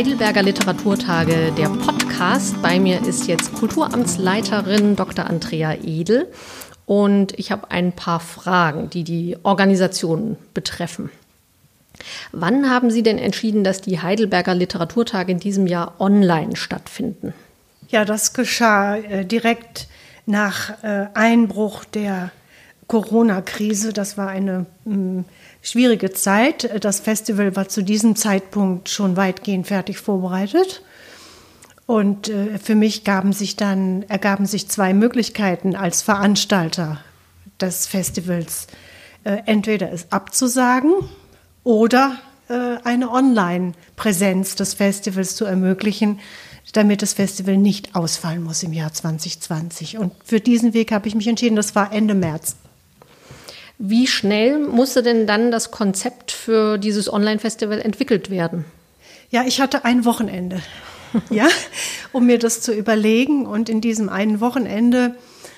Heidelberger Literaturtage, der Podcast. Bei mir ist jetzt Kulturamtsleiterin Dr. Andrea Edel und ich habe ein paar Fragen, die die Organisation betreffen. Wann haben Sie denn entschieden, dass die Heidelberger Literaturtage in diesem Jahr online stattfinden? Ja, das geschah äh, direkt nach äh, Einbruch der Corona-Krise. Das war eine mh, mm, schwierige Zeit. Das Festival war zu diesem Zeitpunkt schon weitgehend fertig vorbereitet. Und äh, für mich gaben sich dann, ergaben sich zwei Möglichkeiten als Veranstalter des Festivals. Äh, entweder es abzusagen oder äh, eine Online-Präsenz des Festivals zu ermöglichen, damit das Festival nicht ausfallen muss im Jahr 2020. Und für diesen Weg habe ich mich entschieden. Das war Ende März wie schnell musste denn dann das Konzept für dieses Online-Festival entwickelt werden? Ja, ich hatte ein Wochenende, ja, um mir das zu überlegen. Und in diesem einen Wochenende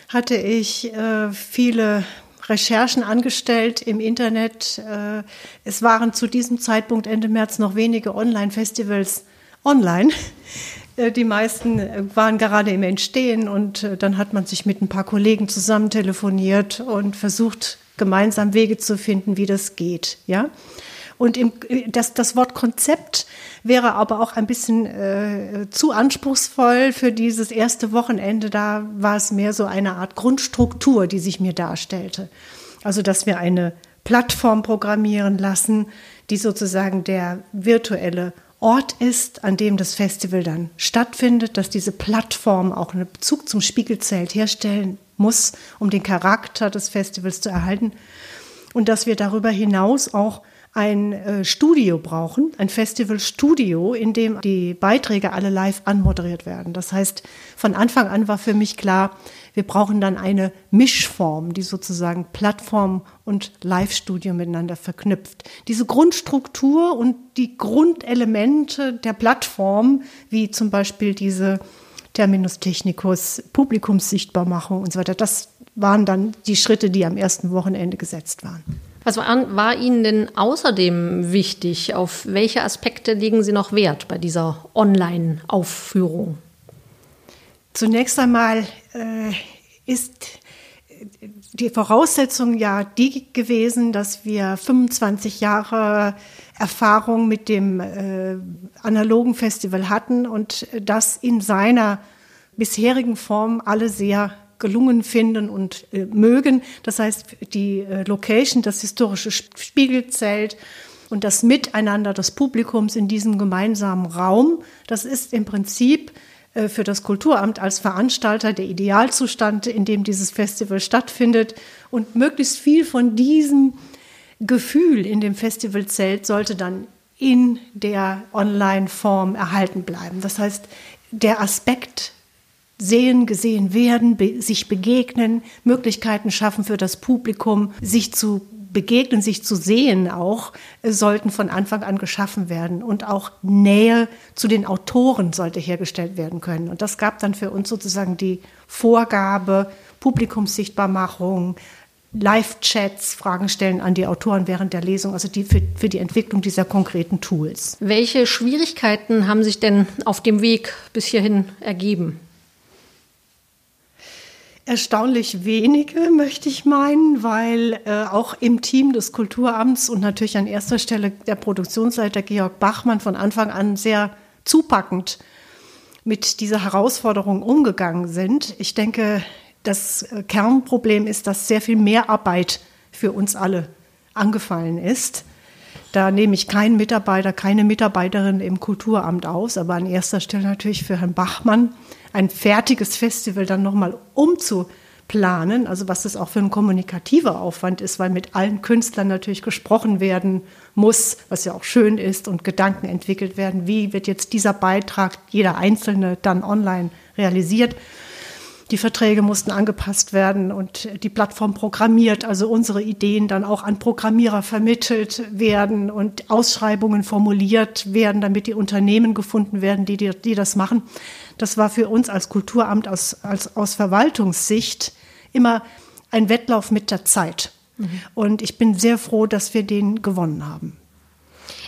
hatte ich äh, viele Recherchen angestellt im Internet. Äh, es waren zu diesem Zeitpunkt Ende März noch wenige Online-Festivals online. Äh, die meisten äh, waren gerade im Entstehen und äh, dann hat man sich mit ein paar Kollegen zusammen telefoniert und versucht, gemeinsam Wege zu finden, wie das geht. Ja? Und im, das, das Wort Konzept wäre aber auch ein bisschen äh, zu anspruchsvoll für dieses erste Wochenende. Da war es mehr so eine Art Grundstruktur, die sich mir darstellte. Also, dass wir eine Plattform programmieren lassen, die sozusagen der virtuelle Ort ist, an dem das Festival dann stattfindet, dass diese Plattform auch einen Bezug zum Spiegelzelt herstellen muss, um den Charakter des Festivals zu erhalten. Und dass wir darüber hinaus auch ein äh, Studio brauchen, ein Festivalstudio, in dem die Beiträge alle live anmoderiert werden. Das heißt, von Anfang an war für mich klar, wir brauchen dann eine Mischform, die sozusagen Plattform und Live-Studio miteinander verknüpft. Diese Grundstruktur und die Grundelemente der Plattform, wie zum Beispiel diese Terminus technicus, Publikumssichtbarmachung und so weiter. Das waren dann die Schritte, die am ersten Wochenende gesetzt waren. Was war, war, Ihnen denn außerdem wichtig? Auf welche Aspekte legen Sie noch Wert bei dieser Online-Aufführung? Zunächst einmal äh, ist die Voraussetzung ja die gewesen, dass wir 25 Jahre Erfahrung mit dem äh, analogen Festival hatten und das in seiner bisherigen Form alle sehr gelungen finden und äh, mögen. Das heißt, die äh, Location, das historische Spiegelzelt und das Miteinander des Publikums in diesem gemeinsamen Raum, das ist im Prinzip äh, für das Kulturamt als Veranstalter der Idealzustand, in dem dieses Festival stattfindet. Und möglichst viel von diesem Gefühl in dem Festivalzelt sollte dann in der Online-Form erhalten bleiben. Das heißt, der Aspekt sehen, gesehen werden, be sich begegnen, Möglichkeiten schaffen für das Publikum, sich zu begegnen, sich zu sehen auch, äh, sollten von Anfang an geschaffen werden. Und auch Nähe zu den Autoren sollte hergestellt werden können. Und das gab dann für uns sozusagen die Vorgabe, Publikumssichtbarmachung, Live-Chats, Fragen stellen an die Autoren während der Lesung, also die für, für die Entwicklung dieser konkreten Tools. Welche Schwierigkeiten haben sich denn auf dem Weg bis hierhin ergeben? Erstaunlich wenige, möchte ich meinen, weil äh, auch im Team des Kulturamts und natürlich an erster Stelle der Produktionsleiter Georg Bachmann von Anfang an sehr zupackend mit dieser Herausforderung umgegangen sind. Ich denke, das äh, Kernproblem ist, dass sehr viel Mehrarbeit für uns alle angefallen ist. Da nehme ich keinen Mitarbeiter, keine Mitarbeiterin im Kulturamt aus, aber an erster Stelle natürlich für Herrn Bachmann ein fertiges Festival dann nochmal umzuplanen, also was das auch für ein kommunikativer Aufwand ist, weil mit allen Künstlern natürlich gesprochen werden muss, was ja auch schön ist und Gedanken entwickelt werden, wie wird jetzt dieser Beitrag, jeder einzelne dann online realisiert. Die Verträge mussten angepasst werden und die Plattform programmiert, also unsere Ideen dann auch an Programmierer vermittelt werden und Ausschreibungen formuliert werden, damit die Unternehmen gefunden werden, die, die, die das machen. Das war für uns als Kulturamt aus, als, aus Verwaltungssicht immer ein Wettlauf mit der Zeit. Mhm. Und ich bin sehr froh, dass wir den gewonnen haben.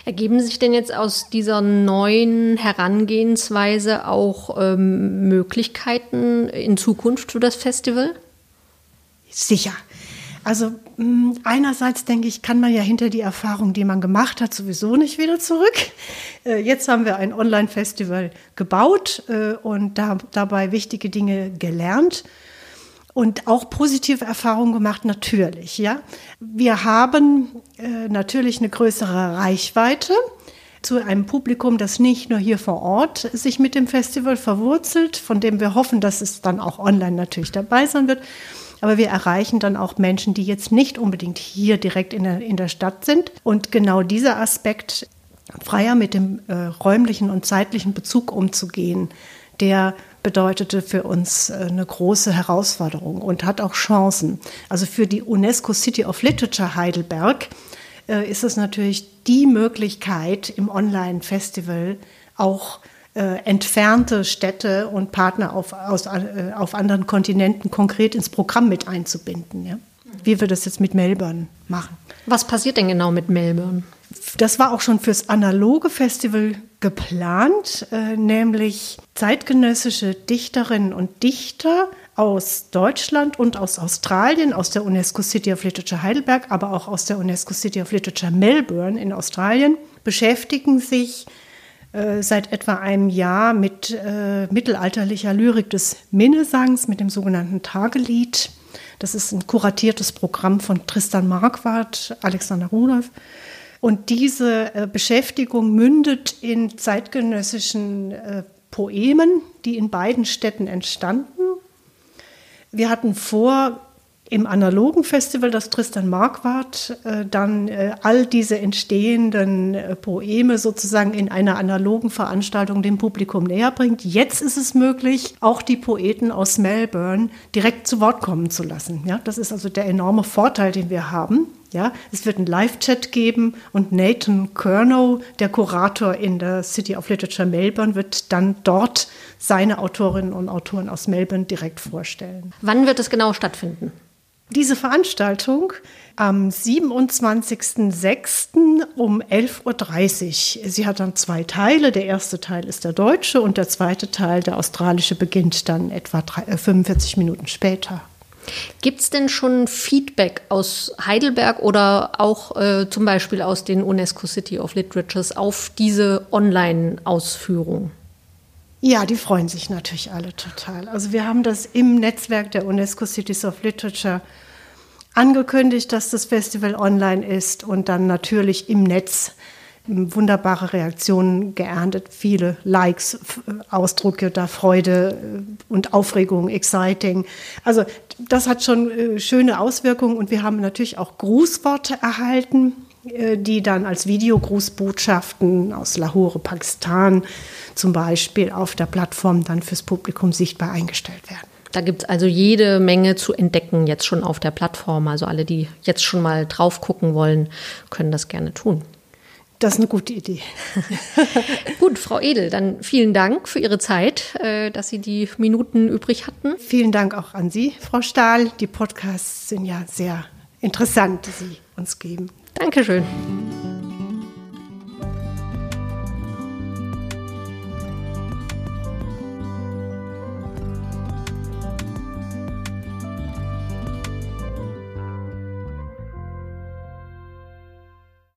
Ergeben sich denn jetzt aus dieser neuen Herangehensweise auch ähm, Möglichkeiten in Zukunft für das Festival? Sicher. Also hm, einerseits denke ich, kann man ja hinter die Erfahrung, die man gemacht hat, sowieso nicht wieder zurück. Äh, jetzt haben wir ein Online-Festival gebaut äh, und da, dabei wichtige Dinge gelernt und auch positive Erfahrungen gemacht, natürlich. Ja, wir haben äh, natürlich eine größere Reichweite zu einem Publikum, das nicht nur hier vor Ort sich mit dem Festival verwurzelt, von dem wir hoffen, dass es dann auch online natürlich dabei sein wird. Aber wir erreichen dann auch Menschen, die jetzt nicht unbedingt hier direkt in der, in der Stadt sind. Und genau dieser Aspekt, freier mit dem äh, räumlichen und zeitlichen Bezug umzugehen, der bedeutete für uns äh, eine große Herausforderung und hat auch Chancen. Also für die UNESCO City of Literature Heidelberg äh, ist es natürlich die Möglichkeit im Online-Festival auch äh, entfernte Städte und Partner auf, aus, auf anderen Kontinenten konkret ins Programm mit einzubinden. Ja? Wie wir das jetzt mit Melbourne machen. Was passiert denn genau mit Melbourne? Das war auch schon fürs analoge Festival geplant, äh, nämlich zeitgenössische Dichterinnen und Dichter aus Deutschland und aus Australien, aus der UNESCO City of Literature Heidelberg, aber auch aus der UNESCO City of Literature Melbourne in Australien, beschäftigen sich äh, seit etwa einem Jahr mit äh, mittelalterlicher Lyrik des Minnesangs, mit dem sogenannten Tagelied. Das ist ein kuratiertes Programm von Tristan Marquardt, Alexander Rudolph und diese äh, Beschäftigung mündet in zeitgenössischen äh, Poemen, die in beiden Städten entstanden. Wir hatten vor, im analogen Festival, das Tristan Marquardt, äh, dann all diese entstehenden Poeme sozusagen in einer analogen Veranstaltung dem Publikum näher bringt. Jetzt ist es möglich, auch die Poeten aus Melbourne direkt zu Wort kommen zu lassen. Ja, das ist also der enorme Vorteil, den wir haben. Ja, es wird einen Live-Chat geben und Nathan Kernow, der Kurator in der City of Literature Melbourne, wird dann dort seine Autorinnen und Autoren aus Melbourne direkt vorstellen. Wann wird es genau stattfinden? Diese Veranstaltung am 27.06. um 11.30 Uhr. Sie hat dann zwei Teile. Der erste Teil ist der deutsche und der zweite Teil, der australische, beginnt dann etwa 45 Minuten später. Gibt es denn schon Feedback aus Heidelberg oder auch äh, zum Beispiel aus den UNESCO City of Literatures auf diese Online-Ausführung? Ja, die freuen sich natürlich alle total. Also wir haben das im Netzwerk der UNESCO Cities of Literature angekündigt, dass das Festival online ist und dann natürlich im Netz wunderbare Reaktionen geerntet, viele Likes, Ausdrücke der Freude äh, und Aufregung, exciting. Also das hat schon äh, schöne Auswirkungen und wir haben natürlich auch Grußworte erhalten, äh, die dann als Videogrußbotschaften aus Lahore, Pakistan zum Beispiel auf der Plattform dann fürs Publikum sichtbar eingestellt werden. Da gibt es also jede Menge zu entdecken jetzt schon auf der Plattform. Also alle, die jetzt schon mal drauf gucken wollen, können das gerne tun. Das ist eine gute Idee. Gut, Frau Edel, dann vielen Dank für Ihre Zeit, äh, dass Sie die Minuten übrig hatten. Vielen Dank auch an Sie, Frau Stahl. Die Podcasts sind ja sehr interessant, die Sie uns geben. Dankeschön.